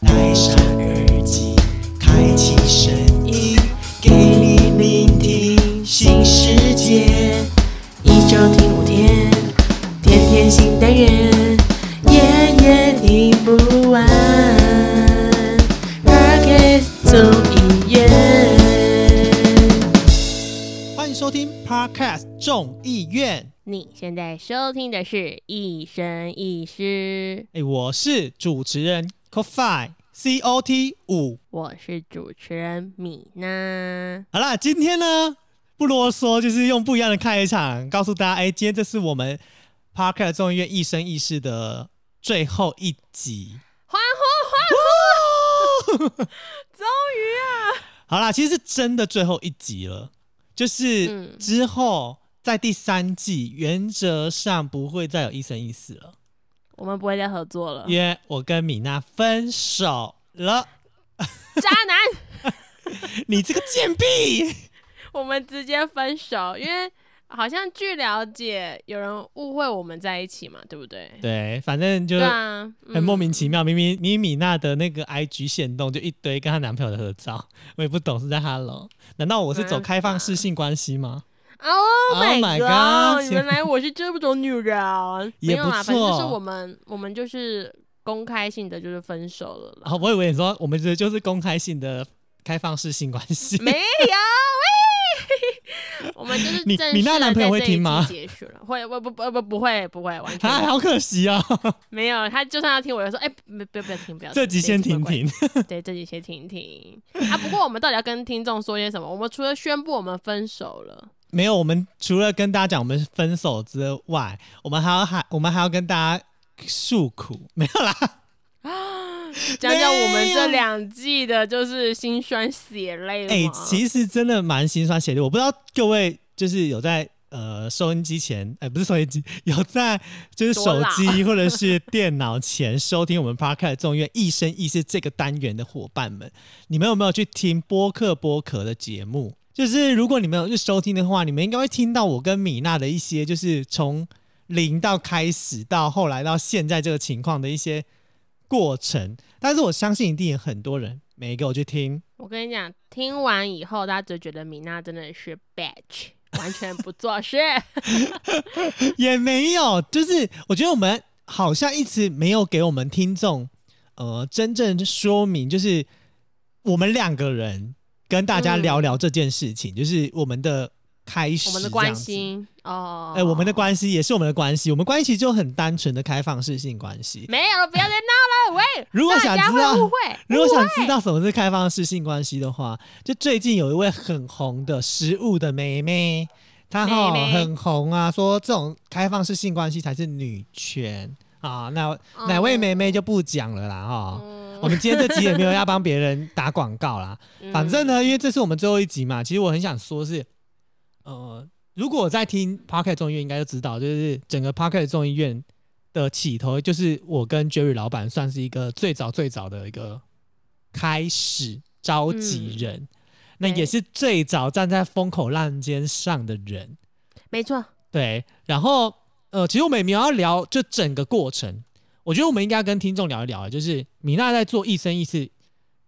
戴上耳机，开启声音，给你聆听新世界。一周听五天，天天新单元，夜夜听不完。Podcast 综艺院。欢迎收听 Podcast 众议院。你现在收听的是《一生一世》，哎，我是主持人 Coffee C O T 五。我是主持人米娜。好啦，今天呢不啰嗦，就是用不一样的开场告诉大家，哎，今天这是我们 Parker 众议院一生一世的最后一集。欢呼欢呼！终于啊！好啦，其实是真的最后一集了，就是嗯之后在第三季原则上不会再有一生一世了，我们不会再合作了，因为我跟米娜分手了。渣男！你这个贱婢！我们直接分手，因为好像据了解，有人误会我们在一起嘛，对不对？对，反正就对啊，很莫名嗯其妙。明明明明米娜的那个 IG 线动就一堆跟她男朋友的合照，我也不懂是在 Hello，难道我是走开放式性关系吗？Oh Oh my my god！god 原来我是这种女人，也没有啦，反正就是我们，我们就是公开性的就是分手了啦。然后我以为你说我们这就是公开性的开放式性关系。没有，喂，我们就是你你那男朋友会听吗结束了，会不不不不不会不会完全啊，好可惜啊！没有。他就算要听，我就说，哎，不不不要听，不要听。这集先停停。的。对，这集先停停。啊，不过我们到底要跟听众说些什么？我们除了宣布我们分手了，没有，我们除了跟大家讲我们分手之外，我们还要还我们还要跟大家诉苦，没有啦。讲讲我们这两季的就是心酸血泪哎、嘛其实真的蛮心酸血泪。我不知道各位就是有在呃收音机前，哎、不是收音机，有在就是手机或者是电脑前收听我们 Podcast 众院一生一世这个单元的伙伴们，你们有没有去听播客播客的节目？就是如果你们有去收听的话，你们应该会听到我跟米娜的一些，就是从零到开始到后来到现在这个情况的一些过程。但是我相信一定有很多人没给我去听，我跟你讲，听完以后，大家就觉得米娜真的是 bitch，完全不做事。也没有，就是我觉得我们好像一直没有给我们听众呃真正说明，就是我们两个人跟大家聊聊这件事情，就是我们的开始，我们的关。系哦，哎、我们的关系也是我们的关系，我们关系就很单纯的开放式性关系。没有了，不要再闹了，喂！如果想知道会会，如果想知道什么是开放式性关系的话，就最近有一位很红的食物的妹妹，她哈很红啊，说这种开放式性关系才是女权啊。那哦哪位妹妹就不讲了啦哈。嗯我们今天这集也没有要帮别人打广告啦，反正呢，因为这是我们最后一集嘛，其实我很想说是，呃，如果我在听 Pocket 众议院，应该就知道，就是整个 Pocket 众议院的起头，就是我跟 Jerry 老板算是一个最早最早的一个开始召集人，那也是最早站在风口浪尖上的人。没错，对，然后呃，其实我们也没有要聊就整个过程，我觉得我们应该跟听众聊一聊，就是米娜在做一生一世，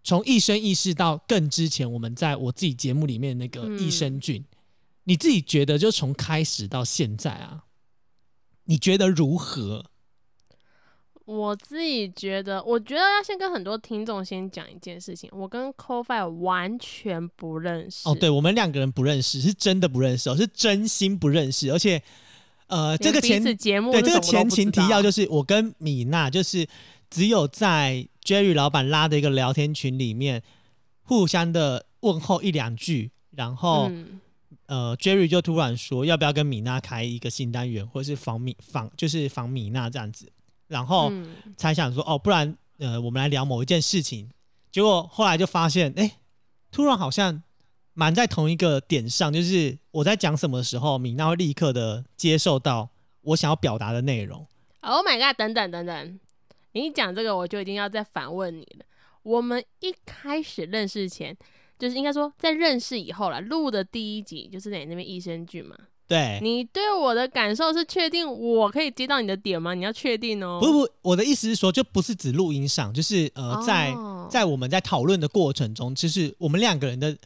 从一生一世到更之前，我们在我自己节目里面那个嗯益生菌，你自己觉得就从开始到现在啊，你觉得如何？我自己觉得，我觉得要先跟很多听众先讲一件事情，我跟 CoFi 完全不认识。哦，对，我们两个人不认识，是真的不认识哦，是真心不认识，而且呃，这个前节目对，这个前情提要就是我跟米娜就是只有在 Jerry 老板拉的一个聊天群里面互相的问候一两句，然后、嗯呃 Jerry 就突然说要不要跟米娜开一个新单元，或是访米访就是访米娜这样子，然后嗯才想说哦，不然呃我们来聊某一件事情，结果后来就发现哎，突然好像。蛮在同一个点上，就是我在讲什么的时候，米娜会立刻的接受到我想要表达的内容。，Oh my god！等等等等，你一讲这个，我就已经要再反问你了。我们一开始认识前，就是应该说在认识以后啦，录的第一集就是在你那边益生菌嘛。对，你对我的感受是确定我可以接到你的点吗？你要确定哦。不不，我的意思是说，就不是指录音上，就是呃，在哦在我们在讨论的过程中，就是我们两个人的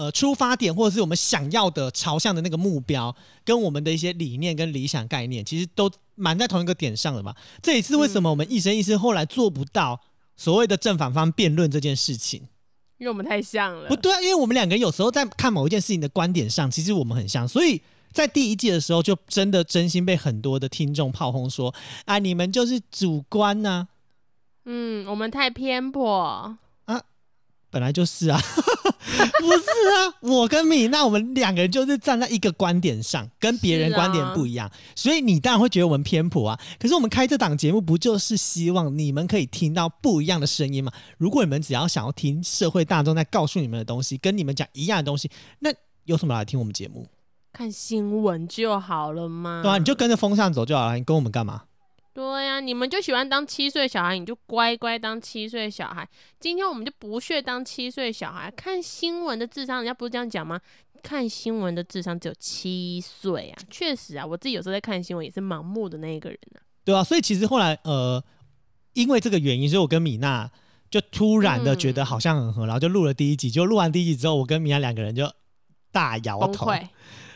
呃出发点，或者是我们想要的朝向的那个目标，跟我们的一些理念跟理想概念，其实都蛮在同一个点上的嘛。这也是为什么我们一生一世后来做不到所谓的正反方辩论这件事情。因为我们太像了。不对啊，因为我们两个人有时候在看某一件事情的观点上，其实我们很像，所以在第一季的时候，就真的真心被很多的听众炮轰说啊，你们就是主观呐、嗯，我们太偏颇。本来就是啊，不是啊，我跟米娜，我们两个人就是站在一个观点上，跟别人观点不一样，所以你当然会觉得我们偏颇啊。可是我们开这档节目，不就是希望你们可以听到不一样的声音吗？如果你们只要想要听社会大众在告诉你们的东西，跟你们讲一样的东西，那有什么来听我们节目？看新闻就好了嘛。对啊，你就跟着风向走就好了，你跟我们干嘛？对呀、你们就喜欢当七岁小孩，你就乖乖当七岁小孩。今天我们就不屑当七岁小孩。看新闻的智商，人家不是这样讲吗？看新闻的智商只有七岁啊，确实啊，我自己有时候在看新闻也是盲目的那一个人啊。对啊，所以其实后来呃，因为这个原因，所以我跟米娜就突然的觉得好像很合，然后就录了第一集。就录完第一集之后，我跟米娜两个人就大摇头，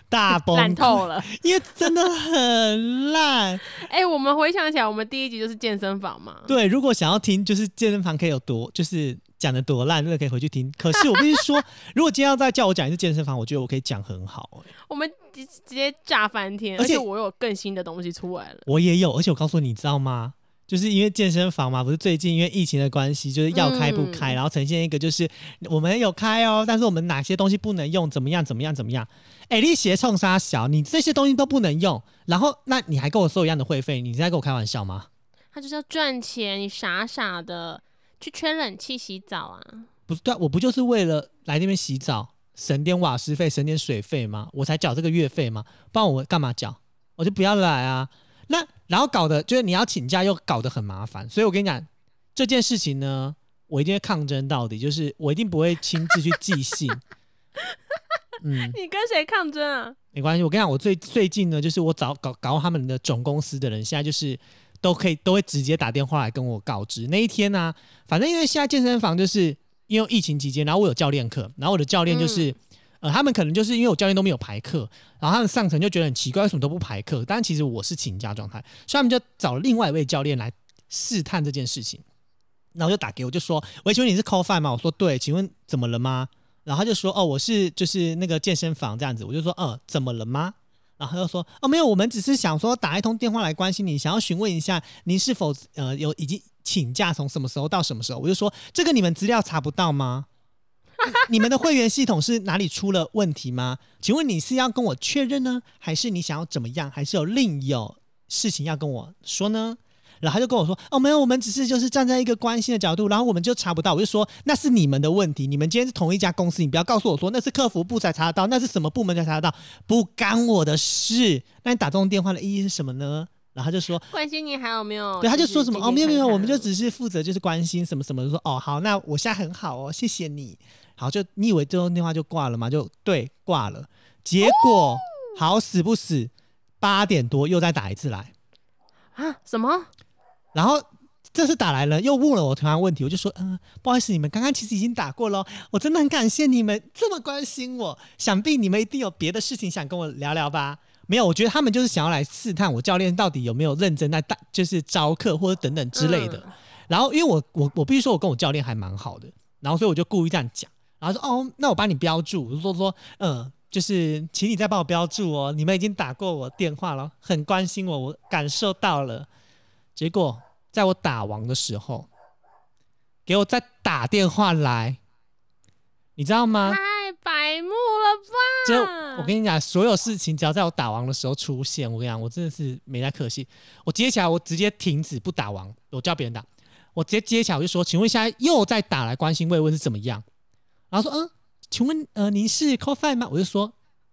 大崩烂，透了。因为真的很烂。哎、我们回想起来，我们第一集就是健身房嘛。对，如果想要听就是健身房可以有多就是讲的多烂，真的可以回去听。可是我必须说，如果今天要再叫我讲一次健身房，我觉得我可以讲很好、欸我们直直接炸翻天，而且而且我有更新的东西出来了。我也有，而且我告诉你，你知道吗？就是因为健身房嘛，不是最近因为疫情的关系，就是要开不开，嗯然后呈现一个就是我们有开哦，但是我们哪些东西不能用，怎么样怎么样怎么样？哎，你鞋冲杀小，你这些东西都不能用，然后那你还跟我收一样的会费，你是在跟我开玩笑吗？他就是要赚钱，你傻傻的去吹冷气洗澡啊。不是，对啊、我不就是为了来那边洗澡，省点瓦斯费，省点水费吗？我才缴这个月费吗？不然我干嘛缴？我就不要来啊。那然后搞的就是你要请假又搞得很麻烦，所以我跟你讲这件事情呢，我一定会抗争到底，就是我一定不会亲自去寄信。嗯，你跟谁抗争啊？没关系，我跟你讲，我最最近呢，就是我找搞搞他们的总公司的人，现在就是都可以都会直接打电话来跟我告知。那一天呢、反正因为现在健身房就是因为疫情期间，然后我有教练课，然后我的教练就是、呃，他们可能就是因为我教练都没有排课，然后他们上层就觉得很奇怪，为什么都不排课？但其实我是请假状态，所以他们就找另外一位教练来试探这件事情。然后就打给我，就说：“喂，请问你是 call f i 吗？”我说：“对，请问怎么了吗？”然后他就说：“哦，我是就是那个健身房这样子。”我就说：“呃，怎么了吗？”然后他就说：“哦，没有，我们只是想说打一通电话来关心你，想要询问一下您是否呃有已经请假从什么时候到什么时候。”我就说：“这个你们资料查不到吗？你们的会员系统是哪里出了问题吗？请问你是要跟我确认呢，还是你想要怎么样，还是有另有事情要跟我说呢？”然后他就跟我说：“哦，没有，我们只是就是站在一个关心的角度，然后我们就查不到。”我就说：“那是你们的问题，你们今天是同一家公司，你不要告诉我说那是客服部才查得到，那是什么部门才查得到，不干我的事。那你打这种电话的意义是什么呢？”然后他就说关心你还有没有？对，他就说什么哦，没有没有，我们就只只是负责就是关心什么什么，就说哦好，那我现在很好哦，谢谢你。好，就你以为最后电话就挂了吗？就对，挂了。结果、好死不死，八点多又再打一次来，啊什么？然后这次打来了，又问了我同样问题，我就说嗯、不好意思，你们刚刚其实已经打过了哦，我真的很感谢你们这么关心我，想必你们一定有别的事情想跟我聊聊吧。没有，我觉得他们就是想要来试探我教练到底有没有认真在带，就是招课或者等等之类的。嗯然后因为我我我必须说，我跟我教练还蛮好的，然后所以我就故意这样讲，然后说哦，那我帮你标注，我就说说嗯，就是请你再帮我标注哦，你们已经打过我电话了，很关心我，我感受到了。结果在我打完的时候，给我再打电话来，你知道吗？太白目了吧？就我跟你讲，所有事情只要在我打完的时候出现，我跟你讲，我真的是没在可惜。我接起来，我直接停止不打完，我叫别人打。我直接接起来，我就说：“请问现在又在打来关心慰问是怎么样？”然后说：“嗯，请问呃您是 c o f i 吗？”我就说：“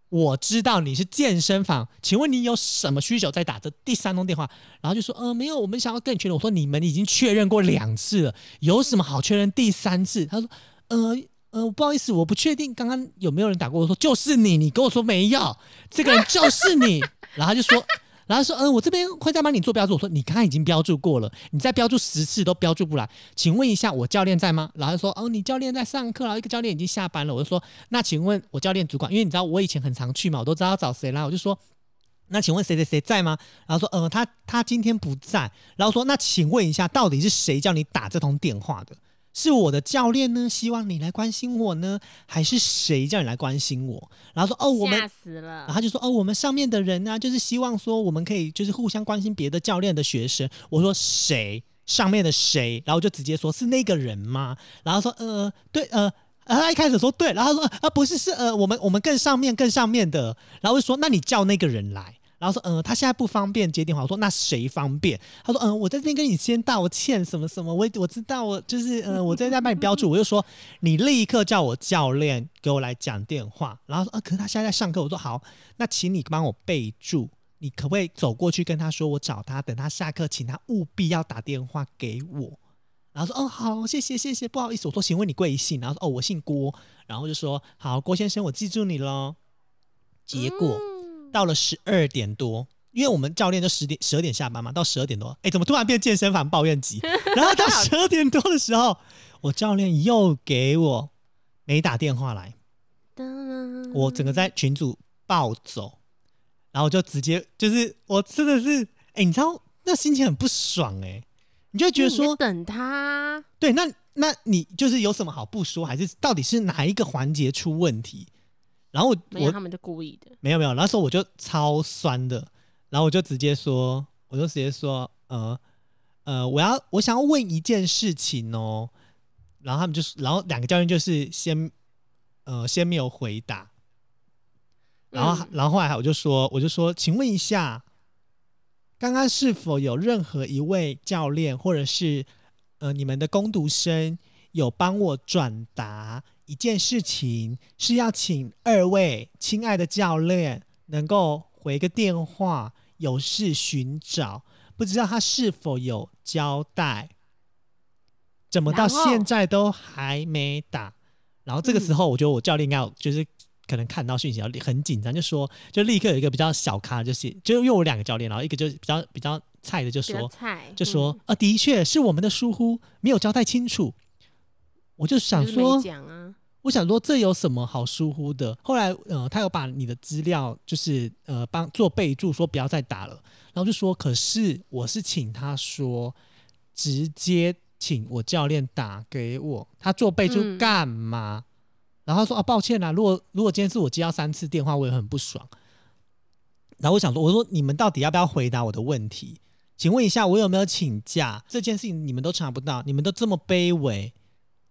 我知道你是健身房，请问你有什么需求在打这第三通电话？”然后就说：“呃，没有，我们想要跟你确认。”我说：“你们已经确认过两次了，有什么好确认第三次？”他说：“呃。”呃，不好意思，我不确定刚刚有没有人打过。我说就是你，你跟我说没有，这个人就是你。然后他就说，然后说，嗯、我这边会再帮你做标注。我说你刚刚已经标注过了，你再标注十次都标注不来，请问一下我教练在吗？然后说，哦，你教练在上课，然后一个教练已经下班了。我就说，那请问我教练主管，因为你知道我以前很常去嘛，我都知道找谁啦。我就说。那请问谁谁谁在吗？然后说，呃，他他今天不在。然后说，那请问一下，到底是谁叫你打这通电话的？是我的教练呢？希望你来关心我呢，还是谁叫你来关心我？然后说，哦，我们吓死了然后。他就说：“哦，我们上面的人呢、就是希望说我们可以就是互相关心别的教练的学生。”我说：“谁？上面的谁？”然后就直接说：“是那个人吗？”然后说：“呃，对，呃。”然后他一开始说对，然后他说啊不是是呃我们我们更上面更上面的，然后就说那你叫那个人来，然后说嗯、呃他现在不方便接电话，我说那谁方便？他说嗯、呃我在这边跟你先道歉什么什么，我我知道我就是嗯我在 在帮你标注，我就说你立刻叫我教练给我来讲电话，然后说啊可是他现在在上课，我说好，那请你帮我备注。你可不可以走过去跟他说，我找他，等他下课，请他务必要打电话给我。然后说，哦，好，谢谢，谢谢，不好意思，我说，请问你贵姓？然后说，哦，我姓郭。然后就说，好，郭先生，我记住你喽。结果、嗯到了十二点多，因为我们教练就十点十二点下班嘛，到十二点多，哎，怎么突然变健身房抱怨集？然后到十二点多的时候，我教练又给我没打电话来，我整个在群组暴走，然后就直接就是我真的是，哎，你知道那心情很不爽哎、你就觉得说，等他，对，那那你就是有什么好不说，还是到底是哪一个环节出问题？然后我我没有他们就故意的。没有没有，那时候我就超酸的，然后我就直接说，我就直接说，呃呃，我要我想要问一件事情哦，然后他们就是，然后两个教练就是先呃先没有回答，然后、嗯。然后后来我就说，我就说，请问一下，刚刚是否有任何一位教练或者是呃你们的攻读生有帮我转达一件事情，是要请二位亲爱的教练能够回个电话，有事寻找，不知道他是否有交代？怎么到现在都还没打？然后这个时候，我觉得我教练应该就是可能看到讯息，然后很紧张，就说就立刻有一个比较小咖，就是就因为我两个教练，然后一个就是比较比较菜的就说菜，就说嗯啊，的确是我们的疏忽，没有交代清楚。我就想说，啊，我想说这有什么好疏忽的？后来呃，他有把你的资料就是呃帮做备注，说不要再打了，然后就说，可是我是请他说直接请我教练打给我，他做备注嗯干嘛？然后他说啊，抱歉啦，如果如果今天是我接到三次电话，我也很不爽。然后我想说，我说你们到底要不要回答我的问题？请问一下，我有没有请假？这件事情你们都查不到，你们都这么卑微，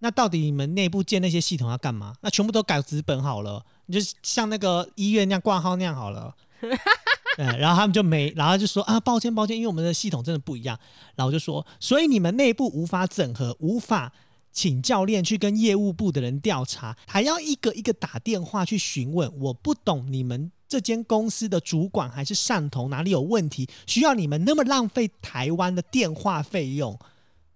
那到底你们内部建那些系统要干嘛？那全部都改纸本好了，你就像那个医院那样挂号那样好了。对，然后他们就没，然后就说啊，抱歉抱歉，因为我们的系统真的不一样。然后我就说，所以你们内部无法整合，无法请教练去跟业务部的人调查，还要一个一个打电话去询问。我不懂你们这间公司的主管还是上头哪里有问题，需要你们那么浪费台湾的电话费用。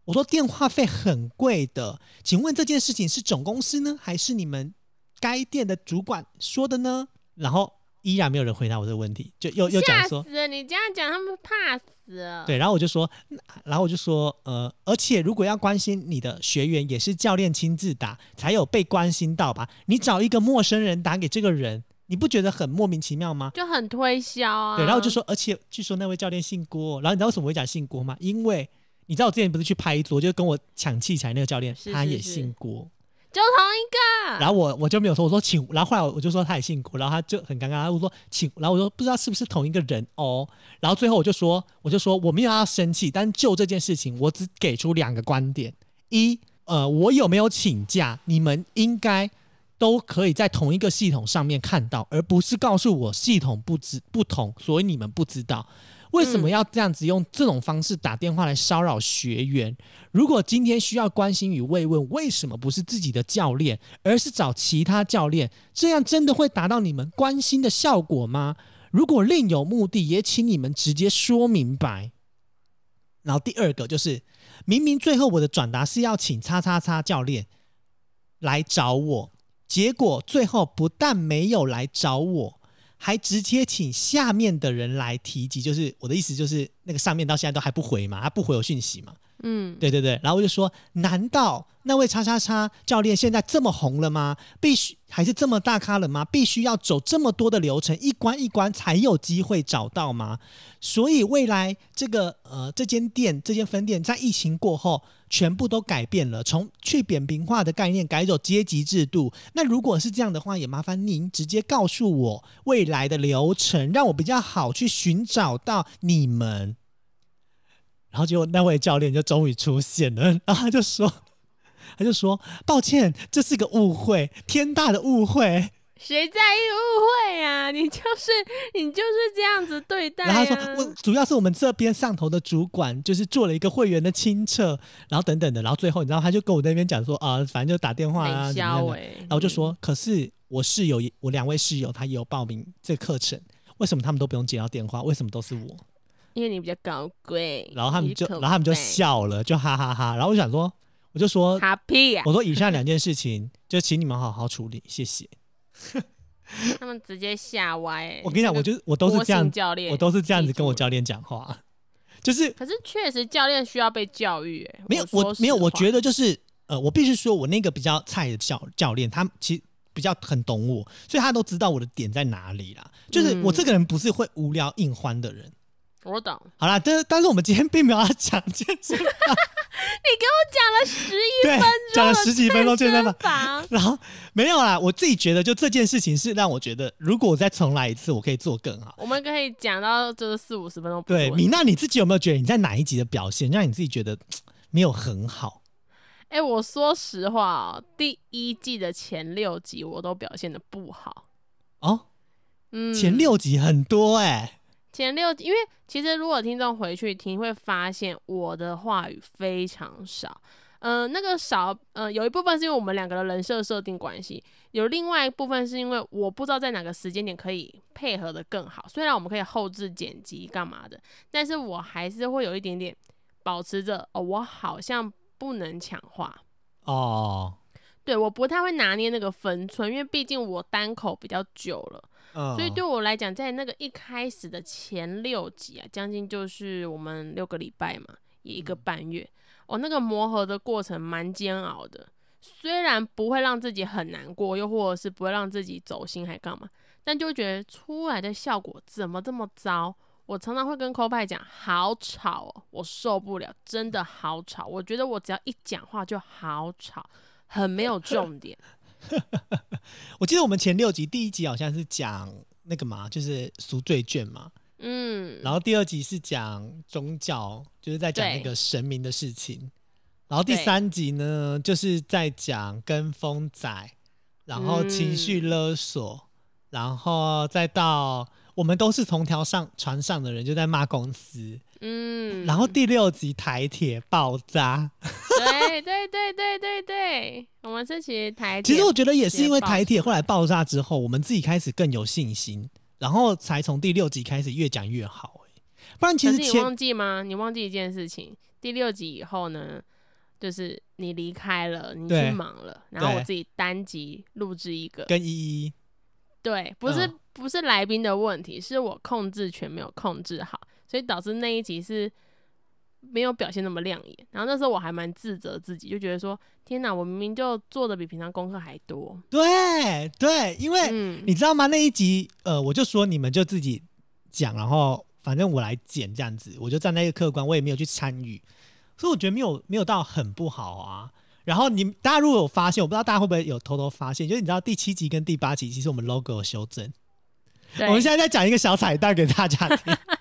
我说电话费很贵的，请问这件事情是总公司呢，还是你们该店的主管说的呢？然后依然没有人回答我这个问题，就又又讲说，吓死了！你这样讲，他们怕死了。对，然后我就说，嗯然后我就说，呃，而且如果要关心你的学员，也是教练亲自打，才有被关心到吧？你找一个陌生人打给这个人，你不觉得很莫名其妙吗？就很推销啊。对，然后我就说，而且据说那位教练姓郭，然后你知道为什么我会讲姓郭吗？因为你知道我之前不是去拍桌，就跟我抢器材那个教练，他也姓郭。就同一个。然后我我就没有说，我说请，然后后来我就说他也姓郭，然后他就很尴尬，我说请，然后我说不知道是不是同一个人哦，然后最后我就说，我就说我没有要生气，但就这件事情，我只给出两个观点：一，呃，我有没有请假，你们应该都可以在同一个系统上面看到，而不是告诉我系统不知不同，所以你们不知道。为什么嗯要这样子用这种方式打电话来骚扰学员？如果今天需要关心与慰问，为什么不是自己的教练，而是找其他教练？这样真的会达到你们关心的效果吗？如果另有目的，也请你们直接说明白。然后第二个就是，明明最后我的转达是要请叉叉叉教练来找我，结果最后不但没有来找我，还直接请下面的人来提及，就是我的意思就是那个上面到现在都还不回嘛，他不回我讯息嘛，嗯，对对对，然后我就说，难道那位叉叉叉教练现在这么红了吗？必须还是这么大咖了吗？必须要走这么多的流程，一关一关才有机会找到吗？所以未来这个呃这间店这间分店在疫情过后全部都改变了，从去扁平化的概念改走阶级制度。那如果是这样的话，也麻烦您直接告诉我未来的流程，让我比较好去寻找到你们。然后结果那位教练就终于出现了，然后他就说，他就说抱歉，这是个误会，天大的误会。谁在意误会啊？你就是你就是这样子对待、啊。然后他说，我主要是我们这边上头的主管就是做了一个会员的清册，然后等等的，然后最后你知道他就跟我那边讲说啊，反正就打电话啊，然后我就说，可是我室友也，我两位室友他也有报名这个课程，为什么他们都不用接到电话？为什么都是我？因为你比较高贵，然后他们就，然后他们就笑了，就哈哈哈然后我就想说，我就说，哈屁啊！我说以上两件事情，就请你们好好处理，谢谢。他们直接吓歪、欸。我跟你讲，我就就我都是这样，教练，我都是这样子跟我教。练讲话，就是可是确实教练需要被教育、欸，没有我我没有，我觉得得就是呃，我必须说我那个比较菜的教教练，他其实比较很懂我，所以他都知道我的点在哪里啦。就是嗯我这个人不是会无聊硬欢的人。我懂。好啦，但是但是我们今天并没有要讲健身房，你给我讲了十一分钟，讲了十几分钟健身房，房，然后没有啦。我自己觉得，就这件事情是让我觉得，如果我再重来一次，我可以做更好。我们可以讲到就是四五十分钟对，米娜，你自己有没有觉得你在哪一集的表现让你自己觉得嘖没有很好？哎、我说实话哦，第一季的前六集我都表现的不好。哦，嗯，前六集很多哎、前六集，因为其实如果听众回去听，会发现我的话语非常少。嗯、那个少，呃，有一部分是因为我们两个的人设设定关系，有另外一部分是因为我不知道在哪个时间点可以配合的更好。虽然我们可以后置剪辑干嘛的，但是我还是会有一点点保持着，哦，我好像不能抢话。哦，对，我不太会拿捏那个分寸，因为毕竟我单口比较久了。嗯，所以对我来讲，在那个一开始的前六集啊，将近就是我们六个礼拜嘛，也一个半月，哦，那个磨合的过程蛮煎熬的。虽然不会让自己很难过，又或者是不会让自己走心，还干嘛，但就会觉得出来的效果怎么这么糟？我常常会跟 o 派讲，好吵哦，我受不了，真的好吵。我觉得我只要一讲话就好吵，很没有重点。我记得我们前六集第一集好像是讲那个嘛，就是赎罪券嘛，嗯，然后第二集是讲宗教，就是在讲那对个神明的事情，然后第三集呢就是在讲跟风仔，然后情绪嗯勒索，然后再到我们都是同条上船上的人，就在骂公司，嗯，然后第六集台铁爆炸，对对对对对对，我们是其实台铁，其实我觉得也是因为台铁后来爆炸之后，我们自己开始更有信心，然后才从第六集开始越讲越好、欸。不然其实你忘记吗？你忘记一件事情，第六集以后呢，就是你离开了，你对去忙了，然后我自己单集录制一个，跟依依对，不是、嗯。不是来宾的问题，是我控制权没有控制好，所以导致那一集是没有表现那么亮眼。然后那时候我还蛮自责自己，就觉得说，天哪，我明明就做的比平常功课还多。对对，因为嗯，你知道吗？那一集呃，我就说你们就自己讲，然后反正我来剪这样子，我就站在一个客观，我也没有去参与，所以我觉得没有没有到很不好啊。然后你大家如果有发现，我不知道大家会不会有偷偷发现，就是你知道第七集跟第八集，其实我们 logo 有修正。我们现在在讲一个小彩蛋给大家听。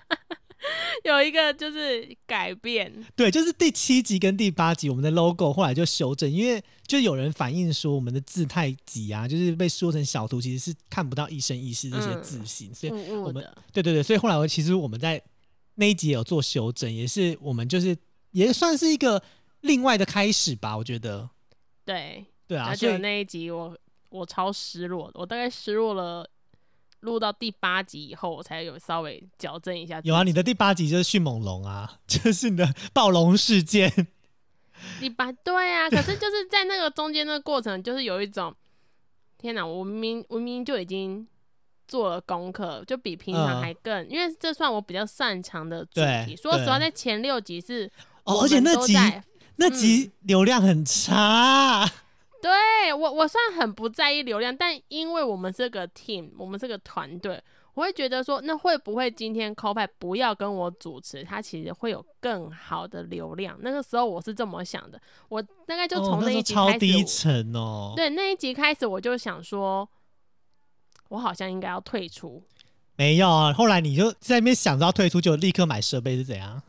有一个就是改变，对，就是第七集跟第八集，我们的 logo 后来就修正，因为就有人反映说我们的字太挤啊，就是被缩成小图，其实是看不到一生一世这些嗯字形，所以我们的，对对对，所以后来我其实我们在那一集有做修正，也是我们就是也算是一个另外的开始吧，我觉得。对。对啊，而且那一集我我超失落的，我大概失落了，录到第八集以后，我才有稍微矫正一下。有啊，你的第八集就是迅猛龙啊，就是你的暴龙事件。第八对啊，可是就是在那个中间的过程，就是有一种天哪，我明明我明明就已经做了功课，就比平常嗯还更，因为这算我比较擅长的主对题。说实话，在前六集是哦，而且那集那集流量很差，对我，我虽然很不在意流量，但因为我们这个 team，我们这个团队，我会觉得说，那会不会今天 c o p a 不要跟我主持，他其实会有更好的流量？那个时候我是这么想的，我大概就哦从那一集开始，超低沉哦。对那一集开始，我就想说，我好像应该要退出。没有啊，后来你就在那边想着要退出，就立刻买设备是怎样？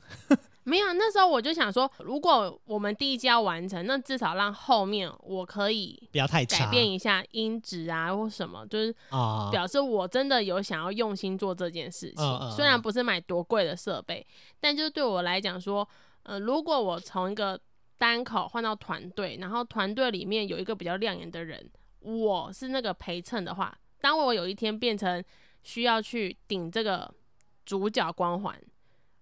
没有，那时候我就想说，如果我们第一季要完成，那至少让后面我可以不要太差改变一下音质啊，或什么，就是啊。表示我真的有想要用心做这件事情。虽然不是买多贵的设备，但就是对我来讲说，呃，如果我从一个单口换到团队，然后团队里面有一个比较亮眼的人，我是那个陪衬的话，当我有一天变成需要去顶这个主角光环。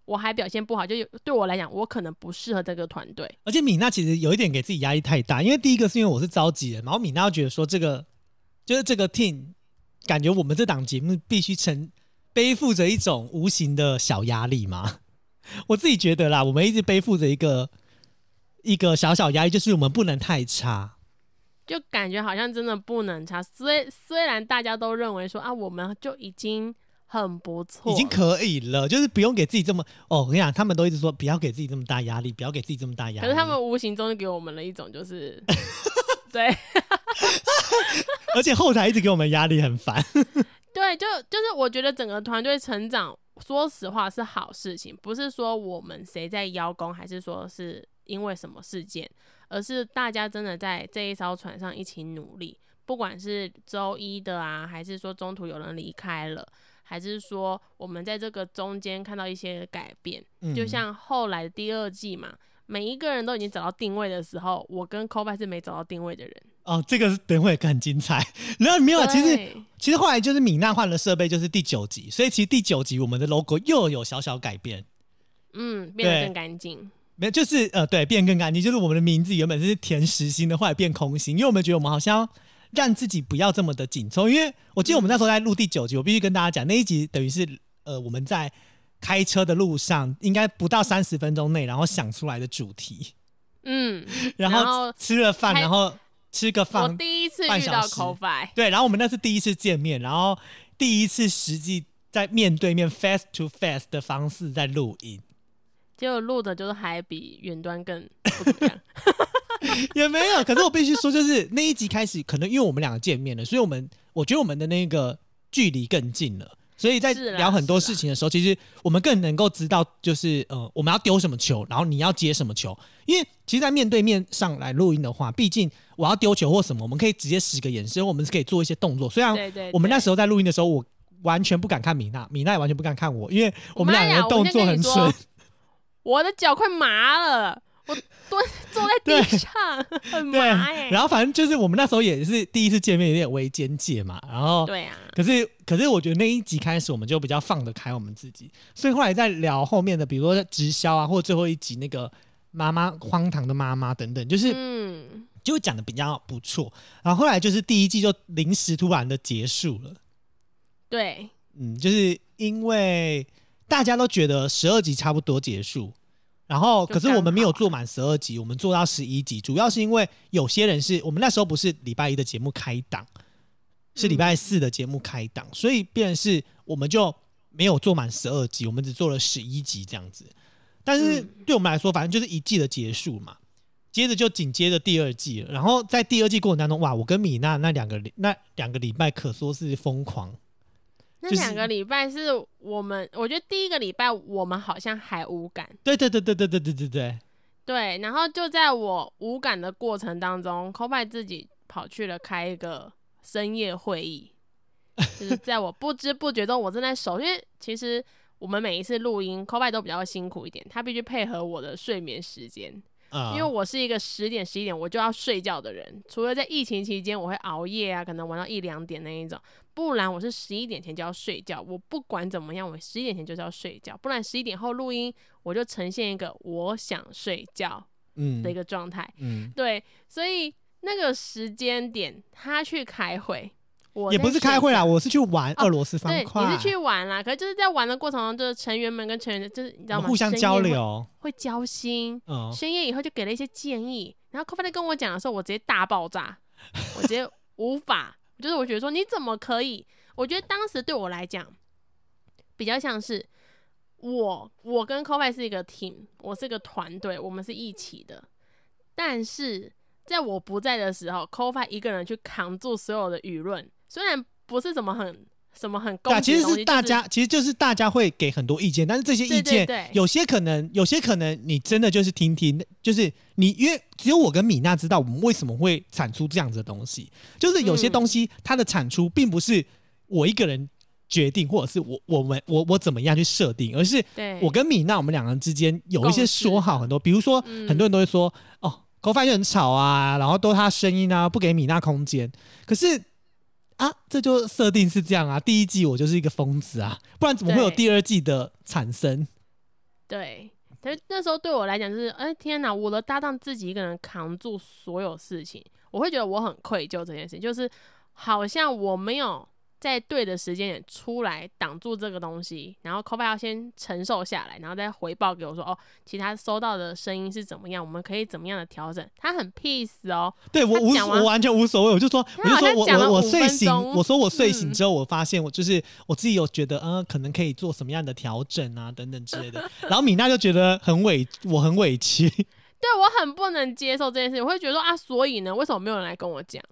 我还表现不好，就有对我来讲，我可能不适合这个团队。而且米娜其实有一点给自己压力太大，因为第一个是因为我是召集人，然后米娜又觉得说这个就是这个 team，感觉我们这档节目必须承背负着一种无形的小压力嘛。我自己觉得啦，我们一直背负着一个一个小小压力，就是我们不能太差。就感觉好像真的不能差。虽虽然大家都认为说啊，我们就已经很不错，已经可以了，就是不用给自己这么哦。我跟你讲，他们都一直说不要给自己这么大压力，不要给自己这么大压力。可是他们无形中就给我们了一种就是，对而且后台一直给我们压力，很烦。对，就就是我觉得整个团队成长，说实话是好事情，不是说我们谁在邀功，还是说是因为什么事件，而是大家真的在这一艘船上一起努力，不管是周一的啊，还是说中途有人离开了。还是说，我们在这个中间看到一些改变，嗯就像后来的第二季嘛，每一个人都已经找到定位的时候，我跟 c o b a 是没找到定位的人。哦，这个等会很精彩。然后没有啊，其实其实后来就是米娜换了设备，就是第九集，所以其实第九集我们的 logo 又有小小改变。嗯，变得更干净。没有，就是呃，对，变更干净，就是我们的名字原本是填实心的，后来变空心，因为我们觉得我们好像让自己不要这么的紧凑。因为我记得我们那时候在录第九集，我必须跟大家讲，那一集等于是呃我们在开车的路上，应该不到三十分钟内，然后想出来的主题，嗯，然然后后吃了饭，然后吃个饭我饭，第一次遇到半小时 c o f i 对，然后我们那是第一次见面，然后第一次实际在面对面 face to face 的方式在录音。结果录的就是还比远端更不怎么样。也没有，可是我必须说，就是那一集开始，可能因为我们两个见面了，所以我们我觉得我们的那个距离更近了，所以在聊很多事情的时候，其实我们更能够知道，就是呃，我们要丢什么球，然后你要接什么球。因为其实，在面对面上来录音的话，毕竟我要丢球或什么，我们可以直接使个眼神，我们是可以做一些动作。虽然我们那时候在录音的时候，我完全不敢看米娜，米娜也完全不敢看我，因为我们两个人动作很我先跟你说蠢。我的脚快麻了，我蹲坐在地上很对麻哎、，然后反正就是我们那时候也是第一次见面，有点微间界嘛。然后，对啊，可是可是我觉得那一集开始，我们就比较放得开我们自己，所以后来在聊后面的，比如说直销啊，或者最后一集那个妈妈荒唐的妈妈等等，就是嗯，就讲的比较不错。然后后来就是第一季就临时突然的结束了，对，嗯，就是因为大家都觉得十二集差不多结束，然后可是我们没有做满十二集，我们做到十一集，主要是因为有些人是我们那时候不是礼拜一的节目开档，是礼拜四的节目开档，所以变成是我们就没有做满十二集，我们只做了十一集这样子。但是嗯对我们来说，反正就是一季的结束嘛。接着就紧接着第二季了，然后在第二季过程当中，哇，我跟米娜那两个那两个礼拜可说是疯狂，就是那两个礼拜是我们，我觉得第一个礼拜我们好像还无感，对对对对对对对对对，对，然后就在我无感的过程当中，Kobe 自己跑去了开一个深夜会议，就是在我不知不觉中，我正在守，因为其实我们每一次录音，Kobe 都比较辛苦一点，他必须配合我的睡眠时间，啊、因为我是一个十点十一点我就要睡觉的人，除了在疫情期间我会熬夜啊，可能玩到一两点那一种，不然我是十一点前就要睡觉。我不管怎么样，我十一点前就是要睡觉，不然十一点后录音我就呈现一个我想睡觉，嗯的一个状态。嗯，对，所以那个时间点他去开会，我也不是开会啦，我是去玩哦俄罗斯方对，块，你是去玩啦，可是就是在玩的过程中，就是成员们跟成员，就是你知道吗？互相交会，流，会交心。嗯，深夜以后就给了一些建议，然后 Coffee 在跟我讲的时候，我直接大爆炸，我直接 无法，就是我觉得说你怎么可以？我觉得当时对我来讲，比较像是我我跟 Coffee 是一个 team，我是一个团队，我们是一起的，但是在我不在的时候，Coffee 一个人去扛住所有的舆论，虽然不是什么很什么很对啊，其实是大家，其实就是大家会给很多意见，但是这些意对见有些可能，有些可能你真的就是听听，就是你因为只有我跟米娜知道我们为什么会产出这样子的东西，就是有些嗯东西它的产出并不是我一个人决定，或者是我我们我我怎么样去设定，而是对我跟米娜我们两个人之间有一些说好很多，比如说嗯很多人都会说哦。狗饭就很吵啊，然后都他声音啊，不给米娜空间。可是啊，这就设定是这样啊。第一季我就是一个疯子啊，不然怎么会有第二季的产生？对，但是那时候对我来讲就是，哎、天哪，我的搭档自己一个人扛住所有事情，我会觉得我很愧疚这件事情，就是好像我没有在对的时间点出来挡住这个东西，然后 c o b a 要先承受下来，然后再回报给我说，哦，其他收到的声音是怎么样，我们可以怎么样的调整。他很 peace 哦，对我无我完全无所谓，我就说，我就说我我我睡醒，我说我睡醒嗯之后，我发现我就是我自己有觉得，嗯、可能可以做什么样的调整啊，等等之类的。然后米娜就觉得很委，我很委屈。对我很不能接受这件事情，我会觉得说啊，所以呢，为什么没有人来跟我讲？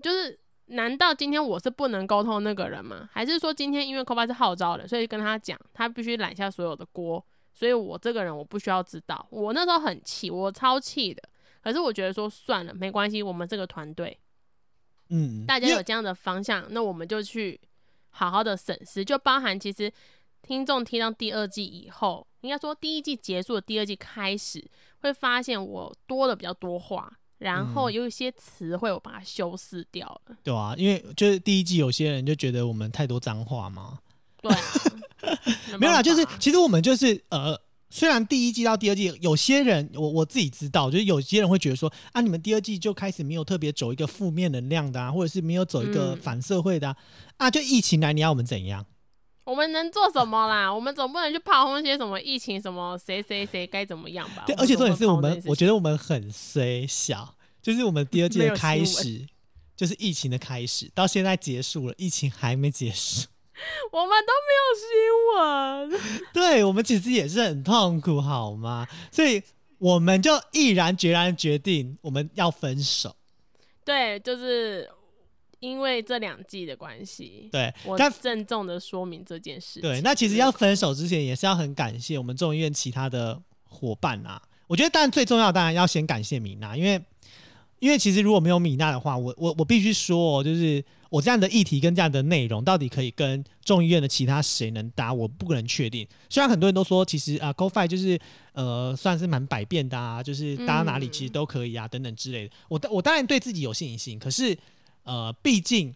就是难道今天我是不能沟通那个人吗？还是说今天因为 Koba 是号召人，所以跟他讲，他必须揽下所有的锅，所以我这个人我不需要知道。我那时候很气，我超气的。可是我觉得说算了，没关系，我们这个团队嗯，大家有这样的方向，那我们就去好好的审视，就包含其实听众听到第二季以后，应该说第一季结束第二季开始，会发现我多了比较多话，然后嗯有一些词汇我把它修饰掉了。对啊，因为就是第一季有些人就觉得我们太多脏话嘛，对啊，没有啦，就是其实我们就是呃，虽然第一季到第二季，有些人我我自己知道，就是有些人会觉得说啊，你们第二季就开始没有特别走一个负面能量的啊，或者是没有走一个嗯反社会的啊，啊就疫情来，你要我们怎样？我们能做什么啦？我们总不能去炮轰一些什么疫情什么谁谁谁该怎么样吧？对，而且重点是我们，我觉得得我们很虽小，就是我们第二季的开始。就是疫情的开始，到现在结束了，疫情还没结束。我们都没有新闻。对我们其实也是很痛苦，好吗？所以我们就毅然决然决定我们要分手。对，就是因为这两季的关系，对，我但郑重的说明这件事情。对，那其实要分手之前，也是要很感谢我们众议院其他的伙伴啊。我觉得，当然最重要，当然要先感谢米娜，因为因为其实如果没有米娜的话，我我我必须说、哦，就是我这样的议题跟这样的内容，到底可以跟众议院的其他谁能搭，我不能确定。虽然很多人都说，其实啊 g o f i 就是呃算是蛮百变的啊，就是搭哪里其实都可以啊，等等之类的。我我当然对自己有信心，可是呃，毕竟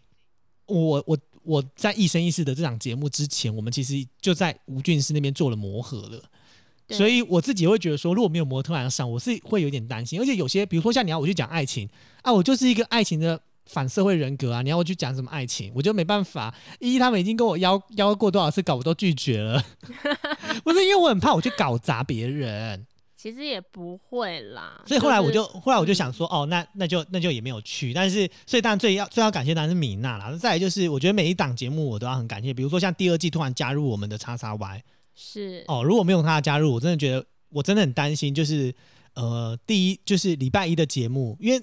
我我我在一生一世的这档节目之前，我们其实就在吴俊师那边做了磨合了。对所以我自己会觉得说，如果没有模特来上，我是会有点担心。而且有些，比如说像你要我去讲爱情啊，我就是一个爱情的反社会人格啊，你要我去讲什么爱情，我就没办法。一他们已经跟我邀邀过多少次稿，我都拒绝了。不是因为我很怕我去搞砸别人，其实也不会啦。所以后来我是就后来我就想说，哦，那那就那就也没有去。但是所以当然最要最要感谢当然是米娜啦。再来就是我觉得每一档节目我都要很感谢，比如说像第二季突然加入我们的叉叉 Y。是哦，如果没有他的加入，我真的觉得我真的很担心，就是呃，第一就是礼拜一的节目，因为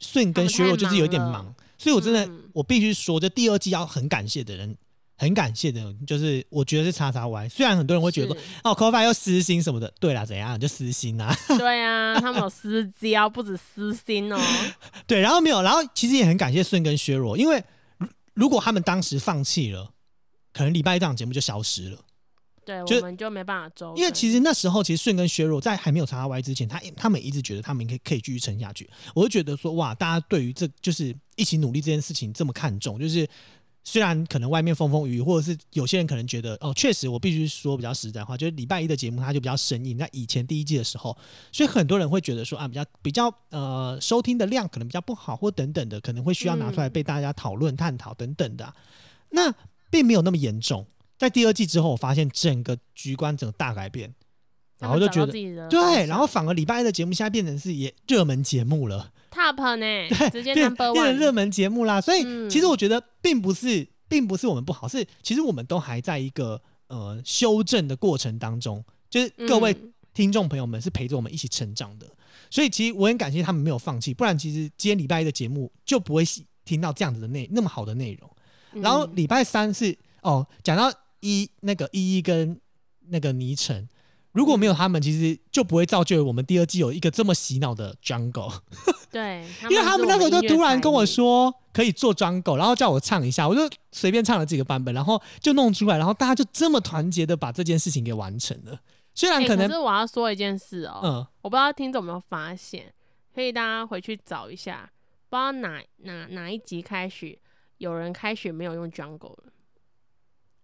顺跟削弱就是有一点忙，所以我真的、嗯我必须说，这第二季要很感谢的人，很感谢的人，就是我觉得是叉叉 Y。虽然很多人会觉得说，哦 c o f i 要私心什么的，对啦，怎样就私心啊，对啊，他们有私交，不止私心哦。对，然后没有，然后其实也很感谢顺跟削弱，因为如如果他们当时放弃了，可能礼拜一这档节目就消失了。对，我们就没办法周，因为其实那时候，其实顺跟削弱在还没有查到 Y 之前，他他们一直觉得他们可以可以继续撑下去。我就觉得说，哇，大家对于这就是一起努力这件事情这么看重，就是虽然可能外面风风雨雨，或者是有些人可能觉得哦，确实我必须说比较实在话，就是礼拜一的节目它就比较生硬。那以前第一季的时候，所以很多人会觉得说啊，比较比较呃收听的量可能比较不好，或等等的，可能会需要拿出来被大家讨论、探讨等等的啊、那并没有那么严重。在第二季之后，我发现整个局观整个大改变，然后就觉得得对，然后反而礼拜一的节目现在变成是也热门节目了。top 呢，直接变变成热门节目啦。所以嗯其实我觉得并不是，并不是我们不好，是其实我们都还在一个呃修正的过程当中。就是各位嗯听众朋友们是陪着我们一起成长的，所以其实我很感谢他们没有放弃，不然其实今天礼拜一的节目就不会听到这样子的内那么好的内容。然后嗯礼拜三是哦，讲到一那个一一跟那个倪晨，如果没有他们，其实就不会造就我们第二季有一个这么洗脑的 Jungle。对，因为他们那时候就突然跟我说。可以做 Jungle，然后叫我唱一下，我就随便唱了几个版本，然后就弄出来，然后大家就这么团结的把这件事情给完成了。虽然欸可能、是我要说一件事哦、嗯，我不知道听众有没有发现，可以大家回去找一下，不知道哪哪哪一集开始有人开始没有用 Jungle 了。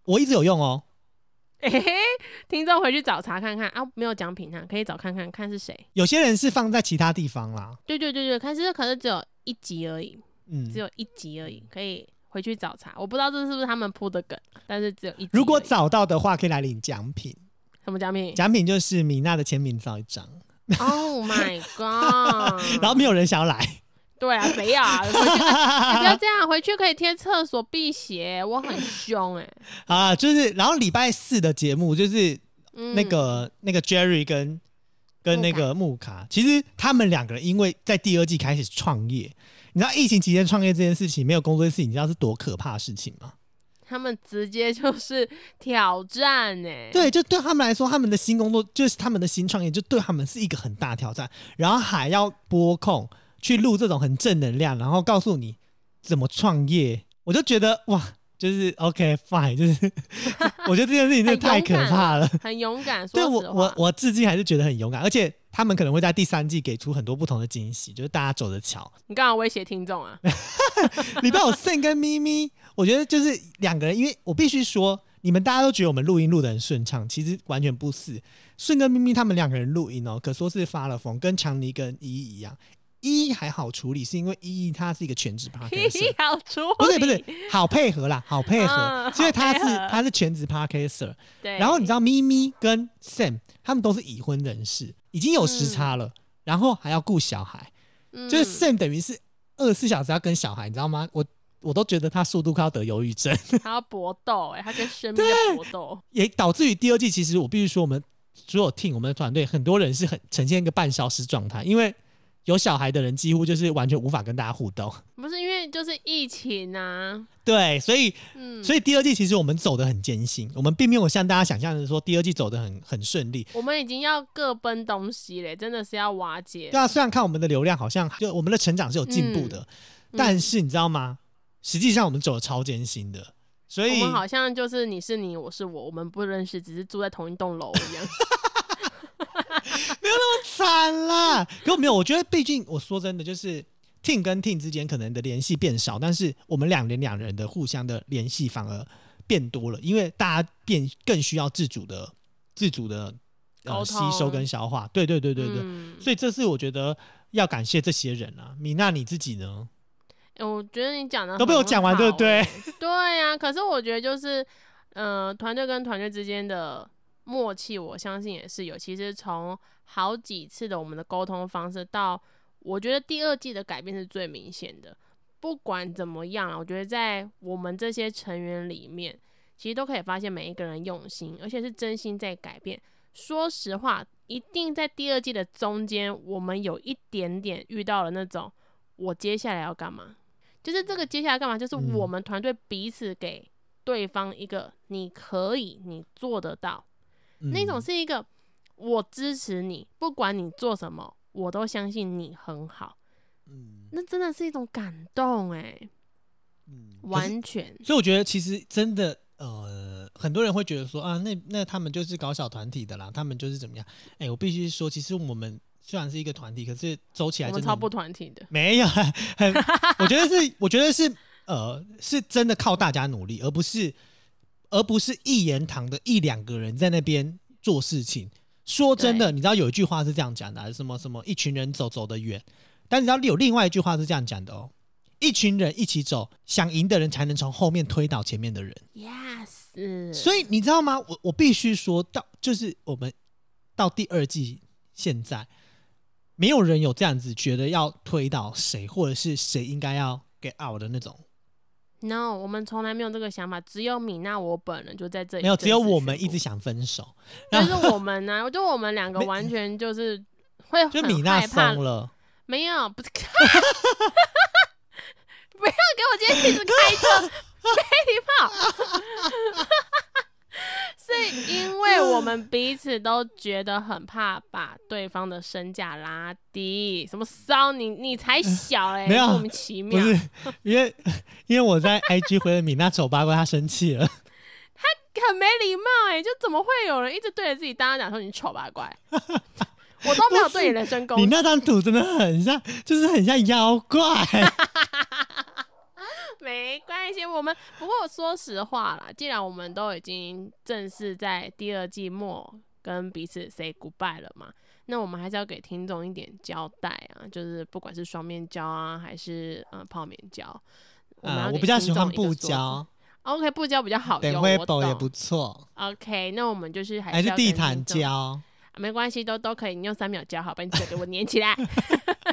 我一直有用哦。哎、嘿，听众回去找查看看啊，没有奖品啊，可以找看看看是谁。有些人是放在其他地方啦，对对对对，可是可是只有一集而已，嗯只，有一集而已，可以回去找查。我不知道这是不是他们铺的梗，但是只有一集。如果找到的话，可以来领奖品。什么奖品奖品就是米娜的签名照一张，？Oh my god！然后没有人想要来，对啊，谁呀、回去哎不要这样，回去可以贴厕所辟邪，我很凶哎、啊，就是然后礼拜四的节目就是嗯，那个、那个 Jerry 跟跟那个木卡，其实他们两个人因为在第二季开始创业，你知道疫情期间创业这件事情没有工作的事情，你知道是多可怕的事情吗？他们直接就是挑战哎、对，就对他们来说，他们的新工作就是他们的新创业，就对他们是一个很大挑战，然后还要播控去录这种很正能量，然后告诉你怎么创业，我就觉得哇。就是 OK fine，就是我觉得这件事情真的太可怕了。很勇敢。对我我我至今还是觉得很勇敢，而且他们可能会在第三季给出很多不同的惊喜，就是大家走着瞧。你干嘛威胁听众啊？礼拜有 Sen 跟咪咪，我觉得就是两个人，因为我必须说，你们大家都觉得我们录音录的很顺畅，其实完全不是。顺跟咪咪他们两个人录音哦，可说是发了疯，跟强尼跟依依一样。依依还好处理，是因为依依她是一个全职 p a r k 嘿嘿，好出不是不是好配合啦，好配合，嗯 因为他是他是全职 podcaster，对。然后你知道咪咪跟 Sam 他们都是已婚人士，已经有时差了，然后还要顾小孩，嗯。就是 Sam 等于是二十四小时要跟小孩，你知道吗？我我都觉得他速度快要得忧郁症，他要搏斗哎、他跟生命在搏斗。也导致于第二季，其实我必须说，我们所有 team 我们的团队很多人是很呈现一个半消失状态，因为有小孩的人几乎就是完全无法跟大家互动。不是因为就是疫情啊，对，所以嗯，所以第二季其实我们走的很艰辛，我们并没有像大家想象的说第二季走的很很顺利。我们已经要各奔东西嘞，真的是要瓦解。对啊，虽然看我们的流量好像就我们的成长是有进步的，嗯但是你知道吗？实际上我们走的超艰辛的，所以我们好像就是你是你，我是我，我们不认识，只是住在同一栋楼一样。惨啦。可我没有，我觉得毕竟我说真的，就是 team 跟 team 之间可能的联系变少，但是我们两人两人的互相的联系反而变多了，因为大家变更需要自主的自主的呃吸收跟消化。对对对对对，嗯所以这是我觉得要感谢这些人啊。米娜你自己呢？欸我觉得你讲的都被我讲完对不对？对呀、可是我觉得就是，呃，团队跟团队之间的默契，我相信也是有。其实从好几次的我们的沟通方式到，我觉得第二季的改变是最明显的。不管怎么样啊，我觉得在我们这些成员里面，其实都可以发现每一个人用心，而且是真心在改变。说实话，一定在第二季的中间，我们有一点点遇到了那种，我接下来要干嘛？就是这个接下来干嘛？就是嗯我们团队彼此给对方一个你可以，你做得到，那种嗯是一个我支持你，不管你做什么，我都相信你很好。嗯那真的是一种感动哎、嗯完全所以我觉得其实真的呃，很多人会觉得说啊，那那他们就是搞小团体的啦，他们就是怎么样？哎、我必须说，其实我们虽然是一个团体，可是走起来真的超不团体的。没有 很，我觉得是，我觉得是。呃是真的靠大家努力，而不是而不是一言堂的一两个人在那边做事情。说真的，你知道有一句话是这样讲的啊，什么什么一群人走走得远，但你知道有另外一句话是这样讲的哦，一群人一起走，想赢的人才能从后面推倒前面的人。Yes，所以你知道吗？我我必须说到，就是我们到第二季现在，没有人有这样子觉得要推倒谁，或者是谁应该要 get out 的那种，No，我们从来没有这个想法，只有米娜我本人就在这里。没有，只有我们一直，想分手，但是我们呢、我觉得我们两个完全就是会很就米娜害怕松了。没有，不是，不要给我今天一直开车，没礼貌。是 因为我们彼此都觉得很怕把对方的身价拉低，什么骚你你才小 嘞、没有莫名其妙。不是，因为因为我在 IG 回了米娜丑八怪，他生气了。很没礼貌哎、就怎么会有人一直对着自己大家讲说你丑八怪？我都没有对你人身攻击，你那张图真的很像，就是很像妖怪。没关系。我们不过说实话啦，既然我们都已经正式在第二季末跟彼此 say goodbye 了嘛，那我们还是要给听众一点交代啊，就是不管是双面胶啊，还是呃泡棉胶。我比较喜欢布胶，，OK，布胶比较好用，也不错，OK，那我们就是还还是地毯胶。啊没关系，都都可以，你用三秒胶好，把你嘴给我粘起来。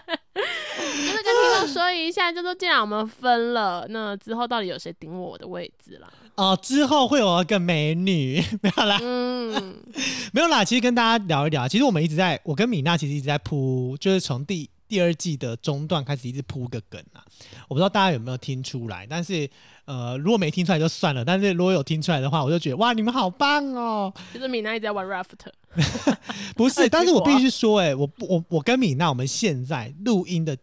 说一下，就说既然我们分了，那之后到底有谁顶我的位置啦？哦，之后会有一个美女，没有啦，嗯，没有啦。其实跟大家聊一聊，其实我们一直在，我跟米娜其实一直在铺，就是从第第二季的中段开始一直铺个梗啊。我不知道大家有没有听出来，但是呃，如果没听出来就算了，但是如果有听出来的话，我就觉得哇，你们好棒哦。就是米娜一直在玩 raft，不是，但是我必须说、欸，哎，我我我跟米娜，我们现在录音的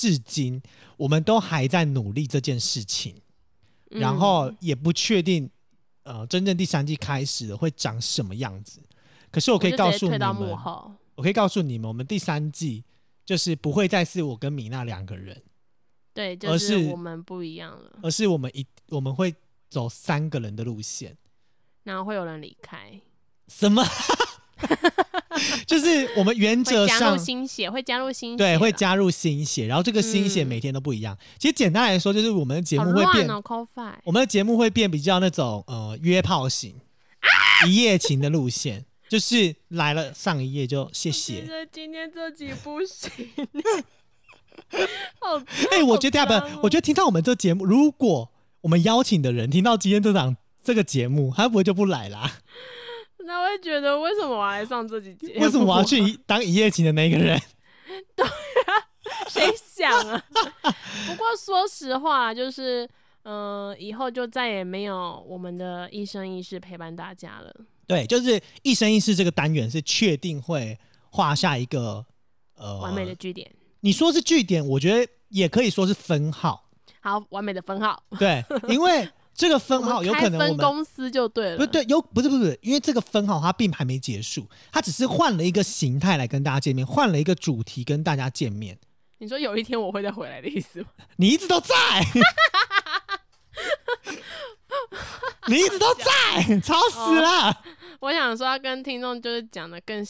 至今，我们都还在努力这件事情。然后嗯也不确定，呃，真正第三季开始了会长什么样子。可是我可以告诉你们，后，我可以告诉你们，我们第三季就是不会再是我跟米娜两个人，对，而就是是我们不一样了，而是我们一我们会走三个人的路线。然后会有人离开，什么？就是我们原则会加入上新血，会加入新血啦，对会加入新血，然后这个新血嗯。每天都不一样。其实简单来说，就是我们的节目会变我们的节目会变比较那种呃约炮型、一夜情的路线，就是来了上一页就谢觉谢。得 今天这集不行，好 哎、我觉得不好脏哦，我觉得听到我们这节目，如果我们邀请的人听到今天这档这个节目，他不会就不来啦？那会觉得为什么我要来上这几节？为什么我要去一当一夜情的那个人？对啊谁想啊？不过说实话，就是嗯、呃以后就再也没有我们的一生一世陪伴大家了。对，就是一生一世这个单元是确定会画下一个呃完美的句点，你说是句点，我觉得也可以说是分号。好，完美的分号，对，因为这个分号有可能我们公司就对了。不对，有不是不是，因为这个分号它并还没结束，它只是换了一个形态来跟大家见面，换了一个主题跟大家见面。你说有一天我会再回来的意思吗？你一直都在，你一直都在，吵死了，我想说要跟听众就是讲的更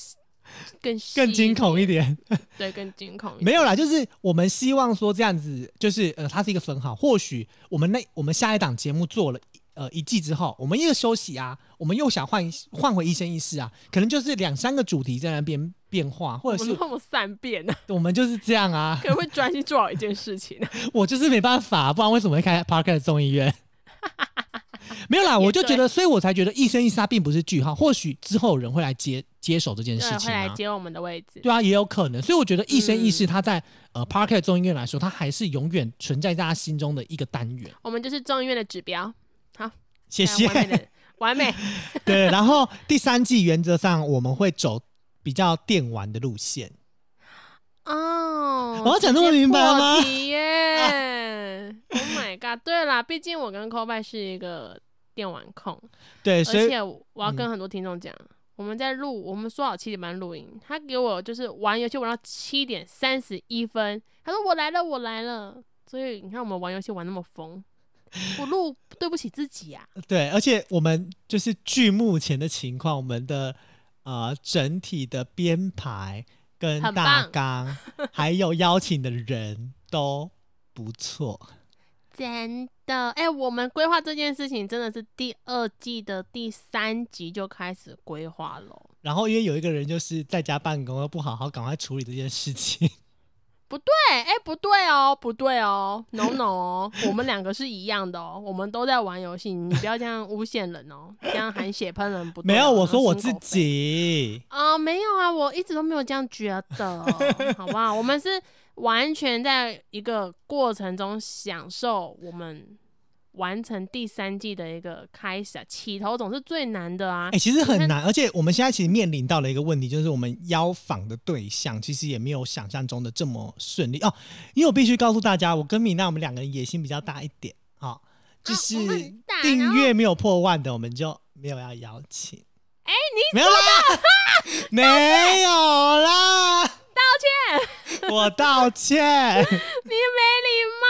更更惊恐一点，对，更惊恐一点。没有啦，就是我们希望说这样子，就是呃，它是一个分号。或许我们那我们下一档节目做了呃一季之后，我们又休息啊，我们又想换换回一生一世啊，可能就是两三个主题在那边变化，或者是我们那么善变呢、我们就是这样啊。可能会专心做好一件事情、啊。我就是没办法，不然为什么会开 Parker 众议院？没有啦，我就觉得，所以我才觉得一生一世它并不是句号，或许之后有人会来接接手这件事情啊。来接我们的位置。对啊，也有可能，所以我觉得一生一世嗯它在、呃 Parker 众议院来说，他还是永远存在大家心中的一个单元。我们就是众议院的指标。好谢谢。完美。对，然后第三季原则上我们会走比较电玩的路线。哦，我要讲那么明白吗！Oh my god！对啦，毕竟我跟 c o b 是一个电玩控，对，而所以且我要跟很多听众讲，我们在录，我们说好七点半录音，他给我就是玩游戏玩到七点三十一分，他说我来了，我来了。所以你看我们玩游戏玩那么疯，不录对不起自己啊。对，而且我们就是据目前的情况，我们的呃整体的编排跟大纲，还有邀请的人都不错。真的，哎、我们规划这件事情真的是第二季的第三集就开始规划了。然后因为有一个人就是在家办公，不好好赶快处理这件事情。不对，哎、不对哦，不对哦，no no 哦，我们两个是一样的哦，我们都在玩游戏，你不要这样诬陷人哦，这样含血喷人不对哦、没有，我说我自己。啊、没有啊，我一直都没有这样觉得，好不好？我们是完全在一个过程中享受我们完成第三季的一个开始啊，起头总是最难的啊哎、。其实很难，而且我们现在其实面临到了一个问题，就是我们邀访的对象其实也没有想象中的这么顺利哦。因为我必须告诉大家，我跟米娜我们两个人野心比较大一点啊、哦就是订阅没有破万的，我们就没有要邀请。哎、没有啦，没有啦，道歉，我道歉。你没礼貌，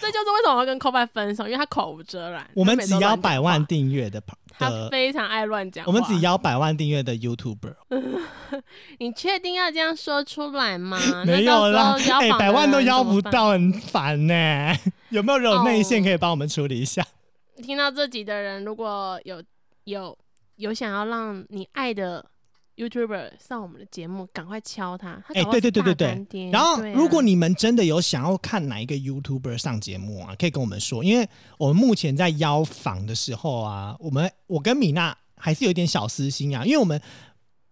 这就是为什么我会跟 Kobe 分手，因为他口无遮拦。我们只要百万，订阅的他，非常爱乱讲。我们只要百万订阅的 YouTuber，你确定要这样说出来吗？没有啦哎，百万都。邀不到，很烦呢。有没有人有内线哦可以帮我们处理一下？听到这集的人，如果有有有想要让你爱的 YouTuber 上我们的节目，赶快敲他。他哎对对对对对然后，啊如果你们真的有想要看哪一个 YouTuber 上节目啊，可以跟我们说，因为我们目前在邀访的时候啊，我们我跟米娜还是有一点小私心啊，因为我们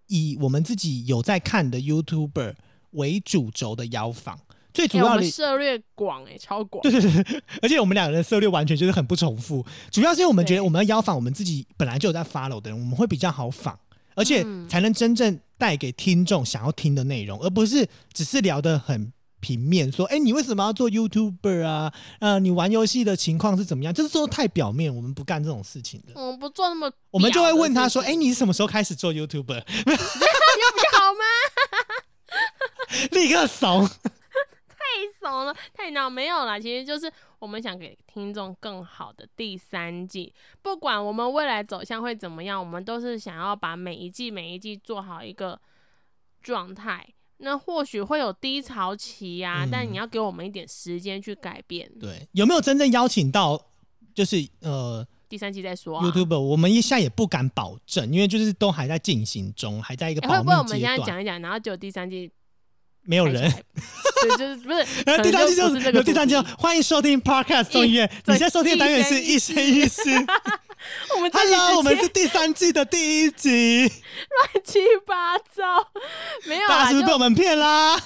以我们自己有在看的 YouTuber 为主轴的邀访，最主要的们涉略广哎、超广。对对对，而且我们两个人的策略完全就是很不重复，主要是因为我们觉得我们要邀访我们自己本来就有在 follow 的人，我们会比较好访，而且嗯才能真正带给听众想要听的内容，而不是只是聊得很平面，说，哎，你为什么要做 YouTuber 啊？呃，你玩游戏的情况是怎么样？就是说太表面，我们不干这种事情的。我们不做那么，我们就会问他说：“哎、，你是什么时候开始做 YouTuber？” 有比较好吗？立刻怂。了，太闹，没有啦。其实就是我们想给听众更好的第三季，不管我们未来走向会怎么样，我们都是想要把每一季每一季做好一个状态。那或许会有低潮期呀、嗯但你要给我们一点时间去改变。对，有没有真正邀请到？就是呃第三季再说、啊。，YouTuber，我们一下也不敢保证，因为就是都还在进行中，还在一个哎、会不会我保密们现在阶段，讲一讲，然后就第三季没有人。就是不是？第三季就就是这个有第三季欢迎收听 Podcast 众议院。你现在收听的单元是一生一世。我们 Hello，我们是第三季的第一集，乱七八糟，没有啦，大家是不是被我就们骗啦？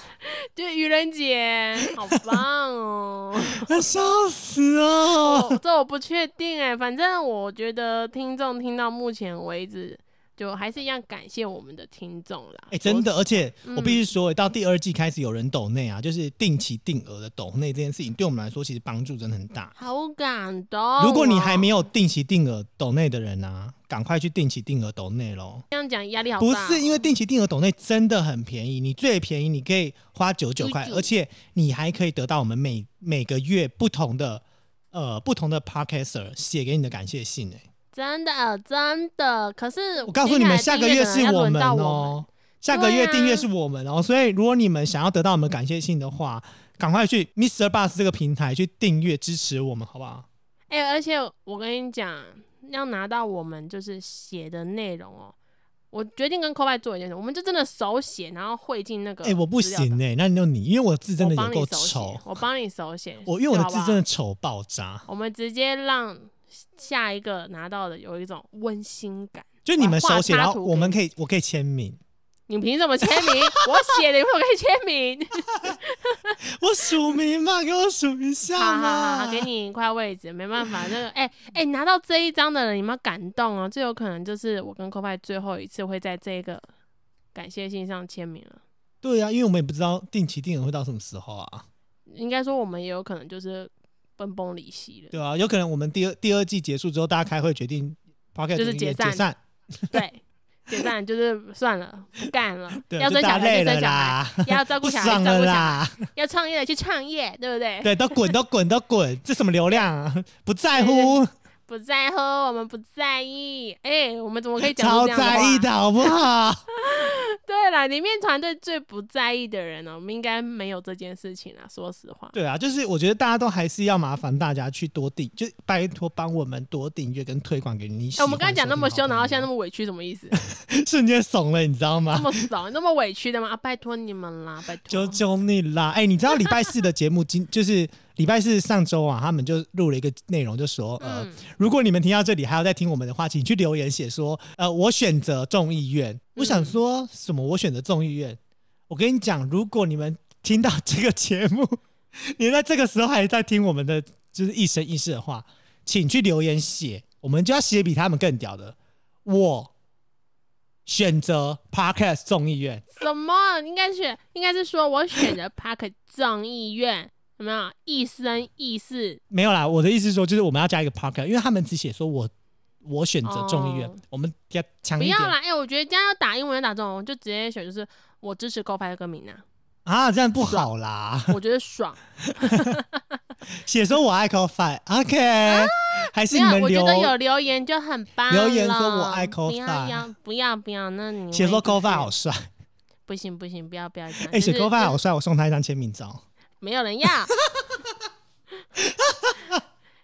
就愚人节，好棒哦！笑死哦！我这我不确定哎，反正我觉得听众听到目前为止，就还是一样感谢我们的听众啦。哎、真的，而且我必须嗯说，到第二季开始有人抖内啊，就是定期定额的抖内这件事情，对我们来说其实帮助真的很大。好感动哦。如果你还没有定期定额抖内的人啊，赶快去定期定额抖内喽。这样讲，压力好大不哦。是因为定期定额抖内真的很便宜，你最便宜你可以花九九块，而且你还可以得到我们每每个月不同的呃不同的 podcaster 写给你的感谢信哎、真的真的，可是我告诉你们，下个月是我们哦。哦，下个月订阅是我们哦，所以如果你们想要得到我们感谢信的话，赶快去 Mr. Bus 这个平台去订阅支持我们，好不好？哎、而且我跟你讲，要拿到我们就是写的内容哦，我决定跟 c o b 做一件事，我们就真的手写，然后汇进那个。哎、我不行哎、那你就你，因为我字真的我帮有够丑，，我帮你手写。我因为我的字真的丑爆炸，我们直接让下一个拿到的有一种温馨感。就你们手写，然后我们可以，我可以签名，你凭什么签名？我写的，你为什么可以签名？我署名嘛，给我署一下好好好，好，给你一块位置，没办法，那个哎哎、拿到这一张的人有没有感动啊？最有可能就是我跟 c o b 最后一次会在这个感谢信上签名了。对啊，因为我们也不知道定期定额会到什么时候啊，应该说我们也有可能就是分崩离析了。对啊，有可能我们第二第二季结束之后，大家开会决定 p o c k e 就是解散解散，对，解散就是算了，不干了。对，要生小孩就生小孩，要照顾小孩就 照顾小孩，要创业的去创业，对不对？对，都滚都滚都滚，这什么流量啊？不在乎，不在乎，我们不在意。哎、我们怎么可以讲超在意的好不好？对了，里面团队最不在意的人呢、我们应该没有这件事情啊。说实话，对啊，就是我觉得大家都还是要麻烦大家去多订，就拜托帮我们多订阅跟推广给你喜哎、我们刚才讲那么凶，然后现在那么么委屈，什么意思？瞬间怂了，你知道吗那？么怂，那么委屈的吗？啊，拜托你们啦，拜托。求求你啦！哎、你知道礼拜四的节目今就是礼拜四上周啊，他们就录了一个内容，就说呃，嗯，如果你们听到这里还要再听我们的话，请去留言写说，呃，我选择众议院。我想说什么？我选择众议院。我跟你讲，如果你们听到这个节目，你在这个时候还在听我们的就是一生一世的话，请去留言写，我们就要写比他们更屌的。我选择 Podcast 众议院。什么？应该是应该是说我选择 Park 众议院，有没有一生一世？没有啦，我的意思是说，就是我们要加一个 Podcast，因为他们只写说我我选择众议院，哦我们要强一点不要啦，哎、我觉得这样要打英文要打中文，我就直接选就是我支持 Go 派歌名啊，啊，这样不好啦。我觉得爽。写说我爱 Coffee，OK，、还是没有，你们留我觉得有留言就很棒留言说我爱不 Coffee 要要不要不要，那你写说会就是 Coffee 好帅，不行不行，不要不要这样。哎、写就是 Coffee 好帅，我送他一张签名照。没有人要。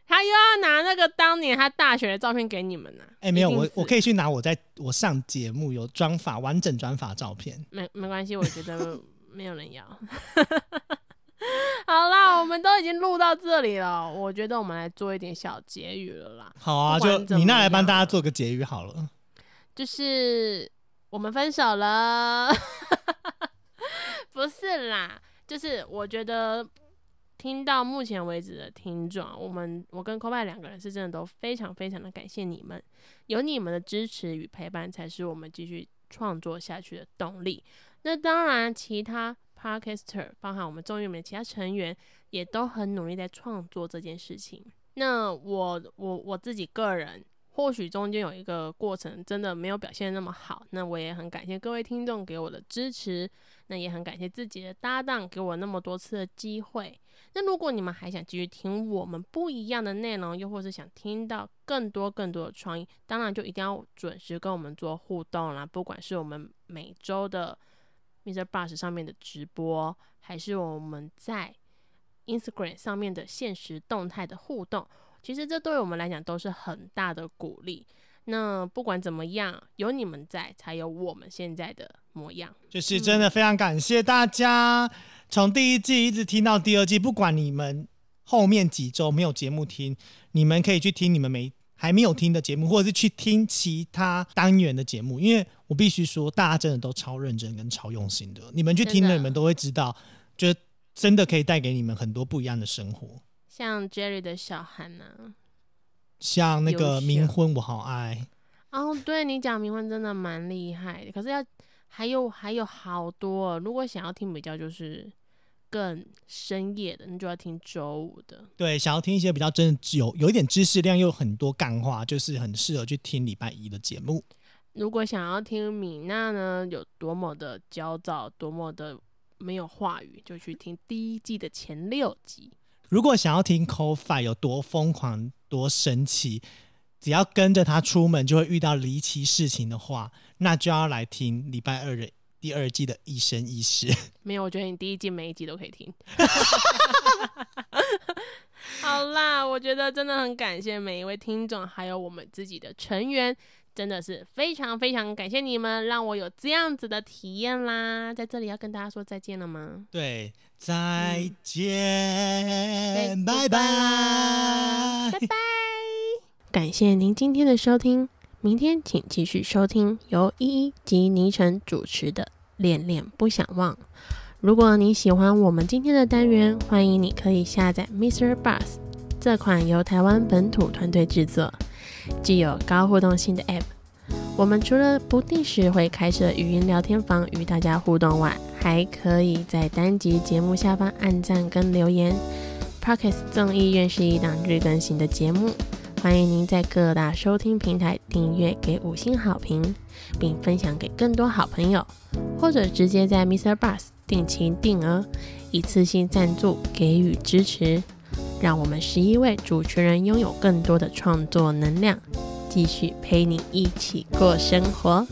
他又要拿那个当年他大学的照片给你们呢、哎、没有，我我可以去拿我在我上节目有专法完整专法照片。没没关系，我觉得没有人要。好啦，我们都已经录到这里了，我觉得我们来做一点小结语了啦。好啊，就不管怎么米娜来帮大家做个结语好了。就是我们分手了，不是啦，就是我觉得听到目前为止的听众，我们我跟 c o b 两个人是真的都非常非常的感谢你们，有你们的支持与陪伴，才是我们继续创作下去的动力。那当然，其他 Podcaster，包含我们综艺里面的其他成员，也都很努力在创作这件事情。那我我我自己个人，或许中间有一个过程真的没有表现那么好，那我也很感谢各位听众给我的支持，那也很感谢自己的搭档给我那么多次的机会。那如果你们还想继续听我们不一样的内容，又或是想听到更多更多的创意，当然就一定要准时跟我们做互动啦。不管是我们每周的 Mr. Bus 上面的直播，还是我们在 Instagram 上面的现实动态的互动，其实这对我们来讲都是很大的鼓励。那不管怎么样，有你们在，才有我们现在的模样。就是真的非常感谢大家，从第一季一直听到第二季，不管你们后面几周没有节目听，你们可以去听你们没还没有听的节目，或者是去听其他单元的节目，因为我必须说，大家真的都超认真跟超用心的，你们去听了，你们都会知道，就真的可以带给你们很多不一样的生活。像 Jerry 的小韩呢、像那个冥婚，我好爱。哦，对你讲冥婚真的蛮厉害的，可是要还有还有好多哦，如果想要听比较就是更深夜的，那就要听周五的。对，想要听一些比较真的有有一点知识量又很多干话，就是很适合去听礼拜一的节目。如果想要听米娜呢有多么的焦躁，多么的没有话语，就去听第一季的前六集。如果想要听 c o f i 有多疯狂、多神奇，只要跟着他出门就会遇到离奇事情的话，那就要来听礼拜二的第二季的《一生一世》。没有，我觉得你第一季每一集都可以听。好啦，我觉得真的很感谢每一位听众，还有我们自己的成员，真的是非常非常感谢你们，让我有这样子的体验啦。在这里要跟大家说再见了吗？对，再嗯见，拜拜拜拜！感谢您今天的收听，明天请继续收听由依依及倪晨主持的《恋恋不想忘》。如果你喜欢我们今天的单元，欢迎你可以下载 Mr. Bus 这款由台湾本土团队制作、具有高互动性的 App。我们除了不定时会开设语音聊天房与大家互动外，还可以在单集节目下方按赞跟留言。Parkes 众议院是一档日更新的节目，欢迎您在各大收听平台订阅、给五星好评，并分享给更多好朋友，或者直接在 Mr. Bus 定期定额一次性赞助给予支持，让我们十一位主持人拥有更多的创作能量，继续陪你一起过生活。